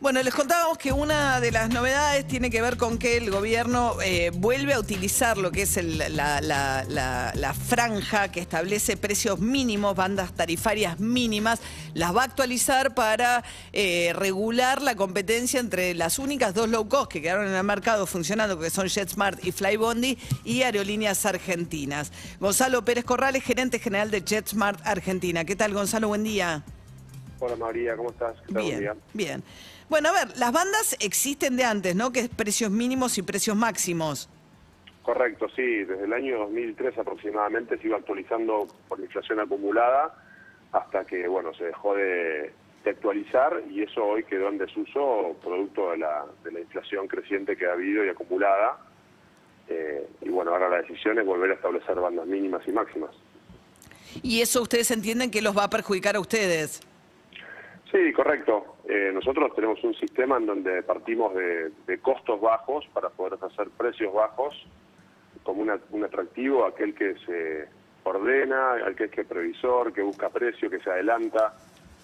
Bueno, les contábamos que una de las novedades tiene que ver con que el gobierno eh, vuelve a utilizar lo que es la franja que establece precios mínimos, bandas tarifarias mínimas, las va a actualizar para eh, regular la competencia entre las únicas dos low cost que quedaron en el mercado funcionando, que son JetSmart y Flybondi, y aerolíneas argentinas. Gonzalo Pérez Corrales, gerente general de JetSmart Argentina. ¿Qué tal, Gonzalo? Buen día. Hola María, ¿cómo estás? ¿Qué tal? Bien, bien. Bueno, a ver, las bandas existen de antes, ¿no? Que es precios mínimos y precios máximos. Correcto, sí, desde el año 2003 aproximadamente se iba actualizando por inflación acumulada hasta que, bueno, se dejó de, de actualizar y eso hoy quedó en desuso producto de la, de la inflación creciente que ha habido y acumulada. Eh, y bueno, ahora la decisión es volver a establecer bandas mínimas y máximas. Y eso ustedes entienden que los va a perjudicar a ustedes. Sí, correcto. Eh, nosotros tenemos un sistema en donde partimos de, de costos bajos para poder hacer precios bajos como una- un atractivo a aquel que se ordena, aquel que es previsor, que busca precio, que se adelanta.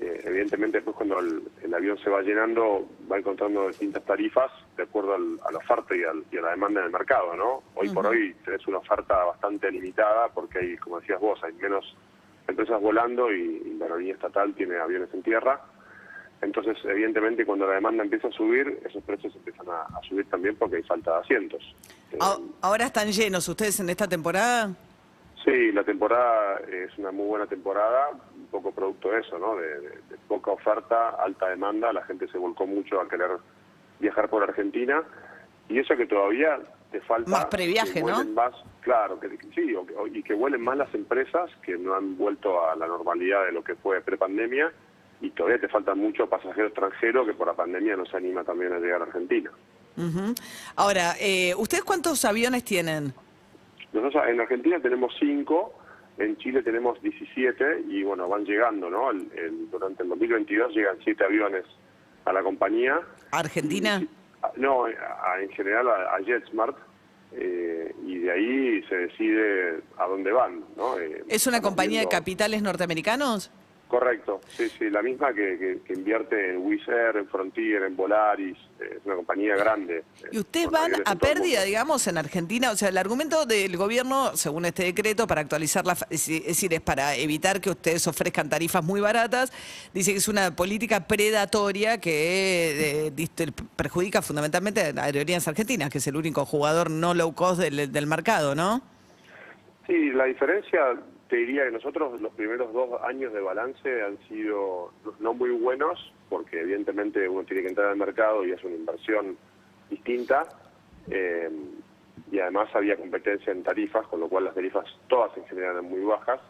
Eh, evidentemente, después cuando el, el avión se va llenando, va encontrando distintas tarifas de acuerdo al- a la oferta y, al- y a la demanda del mercado, ¿no? Hoy por hoy tenés una oferta bastante limitada porque hay, como decías vos, hay menos empresas volando y, la aerolínea estatal tiene aviones en tierra. Entonces, evidentemente, cuando la demanda empieza a subir, esos precios empiezan a, a subir también porque hay falta de asientos. Eh, A- Ahora están llenos ustedes en esta temporada. Sí, la temporada es una muy buena temporada, un poco producto de eso, ¿no? De, de- de poca oferta, alta demanda, la gente se volcó mucho a querer viajar por Argentina y eso que todavía te falta... Más previaje, ¿no? Más, claro, que, sí, o y que vuelen más las empresas que no han vuelto a la normalidad de lo que fue prepandemia y todavía te faltan muchos pasajeros extranjeros que por la pandemia no se anima también a llegar a Argentina. Ahora, eh, ¿ustedes cuántos aviones tienen? Nosotros en Argentina tenemos cinco, en Chile tenemos 17 y bueno, van llegando, ¿no? El- el- durante el 2022 llegan siete aviones a la compañía. ¿Argentina? No, a- en general a, a JetSmart eh, y de ahí se decide a dónde van, ¿no? Eh, ¿Es una compañía de capitales norteamericanos? Correcto, sí, sí, la misma que, que- que invierte en Wizz Air, en Frontier, en Volaris, eh, es una compañía grande. eh, ¿Y ustedes van a pérdida, digamos, en Argentina? O sea, el argumento del gobierno, según este decreto, para actualizar la... Es decir, es para evitar que ustedes ofrezcan tarifas muy baratas, dice que es una política predatoria que eh, perjudica fundamentalmente a aerolíneas argentinas, que es el único jugador no low cost del, del mercado, ¿no? Sí, la diferencia, te diría que nosotros los primeros dos años de balance han sido no muy buenos, porque evidentemente uno tiene que entrar al mercado y es una inversión distinta, eh, y además había competencia en tarifas, con lo cual las tarifas todas en general eran muy bajas.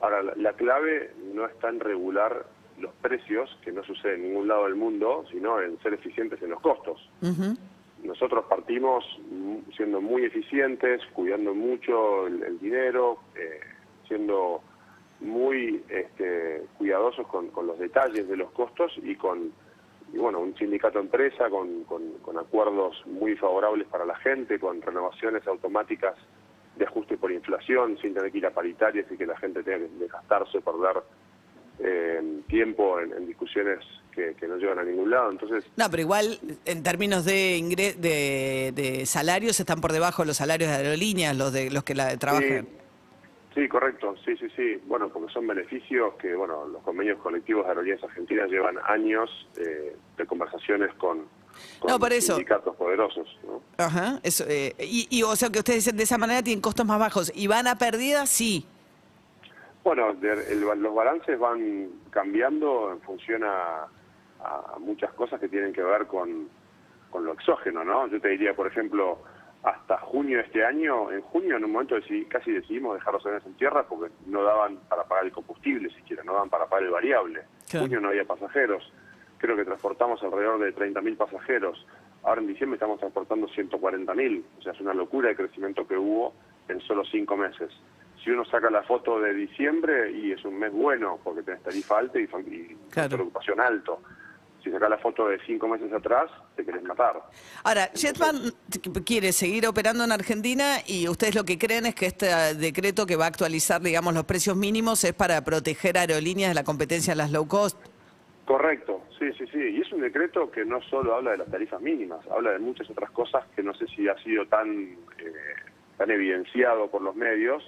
Ahora, la, la clave no está en regular los precios, que no sucede en ningún lado del mundo, sino en ser eficientes en los costos. Nosotros partimos siendo muy eficientes, cuidando mucho el, el dinero, eh, siendo muy este, cuidadosos con, con los detalles de los costos y con y bueno un sindicato empresa con, con- con acuerdos muy favorables para la gente, con renovaciones automáticas de ajuste por inflación, sin tener que ir a paritarias y que la gente tenga que gastarse por dar eh, tiempo en, en discusiones que, que no llevan a ningún lado. Entonces, No, pero igual, en términos de, ingre- de, de salarios, están por debajo de los salarios de aerolíneas, los de los que la trabajan. Sí, correcto, sí, sí, sí. Bueno, porque son beneficios que, bueno, los convenios colectivos de aerolíneas argentinas llevan años eh, de conversaciones con, con No, por eso. sindicatos poderosos, ¿no? Ajá, eso, eh, y, y, o sea que ustedes dicen de esa manera tienen costos más bajos. ¿Y van a pérdida? Sí. Bueno, de- el- los balances van cambiando en función a, a muchas cosas que tienen que ver con, con lo exógeno, ¿no? Yo te diría, por ejemplo, hasta junio de este año, en junio en un momento decidí- casi decidimos dejar los aviones en tierra porque no daban para pagar el combustible siquiera, no daban para pagar el variable. En junio no había pasajeros, creo que transportamos alrededor de 30.000 pasajeros. Ahora en diciembre estamos transportando 140.000, o sea, es una locura el crecimiento que hubo en solo cinco meses. Si uno saca la foto de diciembre y es un mes bueno porque tenés tarifa alta y, y Claro. factor de ocupación alto. Si sacás la foto de cinco meses atrás, te querés matar. Ahora, Jetman quiere seguir operando en Argentina y ustedes lo que creen es que este decreto que va a actualizar, digamos, los precios mínimos es para proteger aerolíneas de la competencia en las low cost. Correcto, sí, sí, sí. Y es un decreto que no solo habla de las tarifas mínimas, habla de muchas otras cosas que no sé si ha sido tan, eh, tan evidenciado por los medios,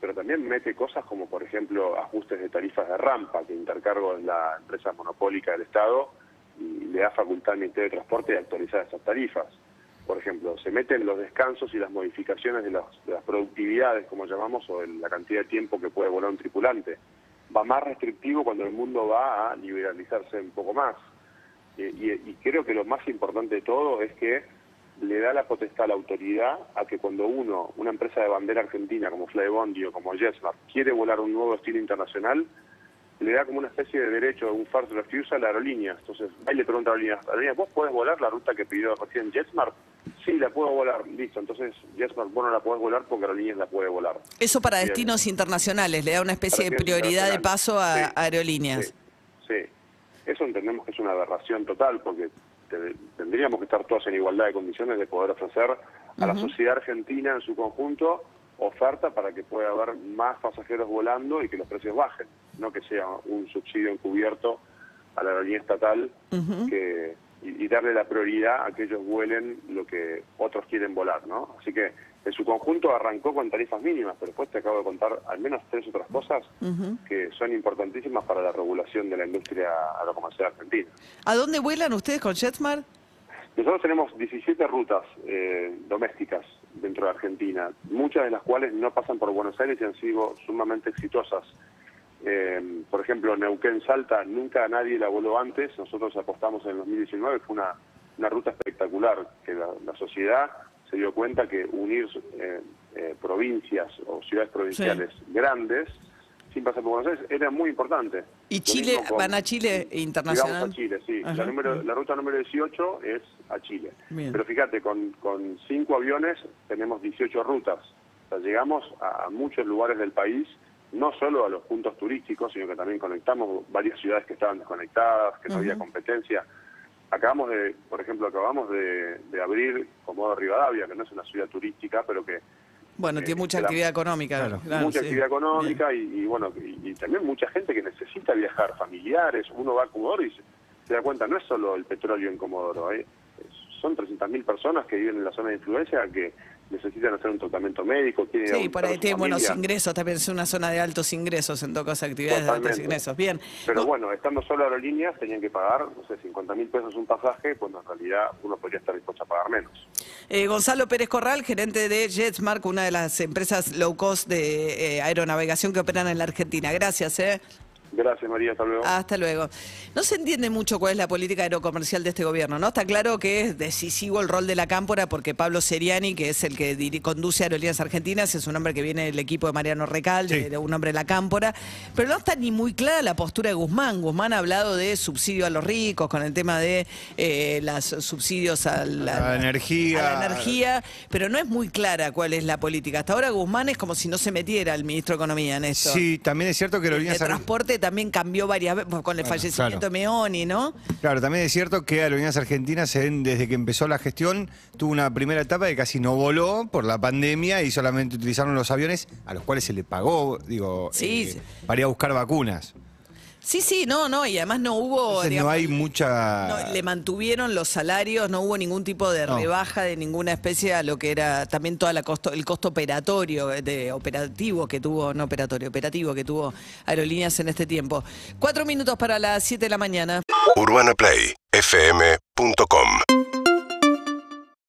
pero también mete cosas como, por ejemplo, ajustes de tarifas de rampa, que Intercargo es la empresa monopólica del Estado y le da facultad al Ministerio de Transporte de actualizar esas tarifas. Por ejemplo, se meten los descansos y las modificaciones de, las productividades, como llamamos, o de la cantidad de tiempo que puede volar un tripulante va más restrictivo cuando el mundo va a liberalizarse un poco más. Y, creo que lo más importante de todo es que le da la potestad a la autoridad a que cuando uno, una empresa de bandera argentina como Flybondi o como JetSmart, quiere volar un nuevo estilo internacional, le da como una especie de derecho, un first refusal a la aerolínea. Entonces, ahí le pregunta a la aerolínea, ¿vos podés volar la ruta que pidió recién JetSmart? Sí, la puedo volar, listo. Entonces, JetSmart, vos no la podés volar porque aerolíneas la puede volar. Eso para destinos internacionales, le da una especie de prioridad de paso a aerolíneas. Sí, eso entendemos que es una aberración total porque tendríamos que estar todos en igualdad de condiciones de poder ofrecer a la sociedad argentina en su conjunto oferta para que pueda haber más pasajeros volando y que los precios bajen, no que sea un subsidio encubierto a la aerolínea estatal que, y, darle la prioridad a que ellos vuelen lo que otros quieren volar, ¿no? Así que en su conjunto arrancó con tarifas mínimas, pero después te acabo de contar al menos tres otras cosas que son importantísimas para la regulación de la industria aerocomercial argentina. ¿A dónde vuelan ustedes con JetSmart? Nosotros tenemos 17 rutas eh, domésticas dentro de Argentina, muchas de las cuales no pasan por Buenos Aires y han sido sumamente exitosas. Eh, por ejemplo, Neuquén-Salta, nunca nadie la voló antes, nosotros apostamos en el 2019, fue una, una ruta espectacular, que la, sociedad se dio cuenta que unir eh, eh, provincias o ciudades provinciales grandes sin pasar por Buenos Aires era muy importante. ¿Y Chile, van a Chile internacional? Vamos a Chile, sí. La, número, la, ruta número 18 es a Chile. Pero fíjate, con, con cinco aviones tenemos 18 rutas. O sea, llegamos a muchos lugares del país no solo a los puntos turísticos, sino que también conectamos varias ciudades que estaban desconectadas, que no había competencia. Acabamos de, por ejemplo, acabamos de, de abrir Comodo Rivadavia, que no es una ciudad turística, pero que... Bueno, tiene mucha actividad económica. mucha actividad económica y, bueno, y, también mucha gente que necesita viajar, familiares. Uno va a Comodoro y se, da cuenta, no es solo el petróleo en Comodoro, ¿eh? Son 300.000 personas que viven en la zona de influencia que necesitan hacer un tratamiento médico. Sí, por ahí tiene buenos ingresos, también es una zona de altos ingresos en todas actividades de altos ingresos. Bien. Pero bueno, estando solo aerolíneas tenían que pagar, no sé, 50 mil pesos un pasaje, cuando en realidad uno podría estar dispuesto a pagar menos. Eh, Gonzalo Pérez Corral, gerente de JetSmark, una de las empresas low cost de eh, aeronavegación que operan en la Argentina. Gracias. Eh. Gracias, María. Hasta luego. Hasta luego. No se entiende mucho cuál es la política aerocomercial de este gobierno, ¿no? Está claro que es decisivo el rol de la cámpora porque Pablo Seriani, que es el que conduce Aerolíneas Argentinas, es un hombre que viene del equipo de Mariano Recalde, un hombre de la cámpora, pero no está ni muy clara la postura de Guzmán. Guzmán ha hablado de subsidio a los ricos con el tema de eh, los subsidios a la, energía. a la energía, pero no es muy clara cuál es la política. Hasta ahora Guzmán es como si no se metiera el ministro de Economía en esto. Sí, también es cierto que Aerolíneas Argentinas... transporte también cambió varias veces con el fallecimiento de Meoni, ¿no? Claro, también es cierto que Aerolíneas Argentinas, desde que empezó la gestión, tuvo una primera etapa de casi no voló por la pandemia y solamente utilizaron los aviones a los cuales se le pagó, digo, eh, para ir a buscar vacunas. Sí, sí, no, no, y además no hubo... no hay mucha... le mantuvieron los salarios, no hubo ningún tipo de rebaja de ninguna especie a lo que era también toda la costo, el costo operatorio, de operativo que tuvo, no operatorio, operativo que tuvo Aerolíneas en este tiempo. Cuatro minutos para las siete de la mañana. UrbanaPlayFM.com